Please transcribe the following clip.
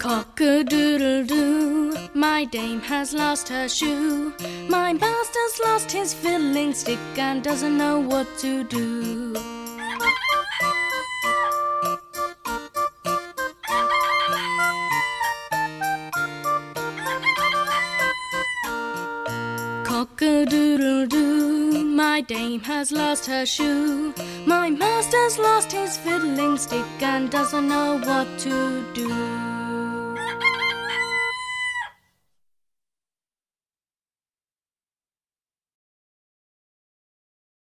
Cock-a-doodle-doo, my dame has lost her shoe. My master's lost his fiddling stick and doesn't know what to do. Cock-a-doodle-doo, my dame has lost her shoe. My master's lost his fiddling stick and doesn't know what to do.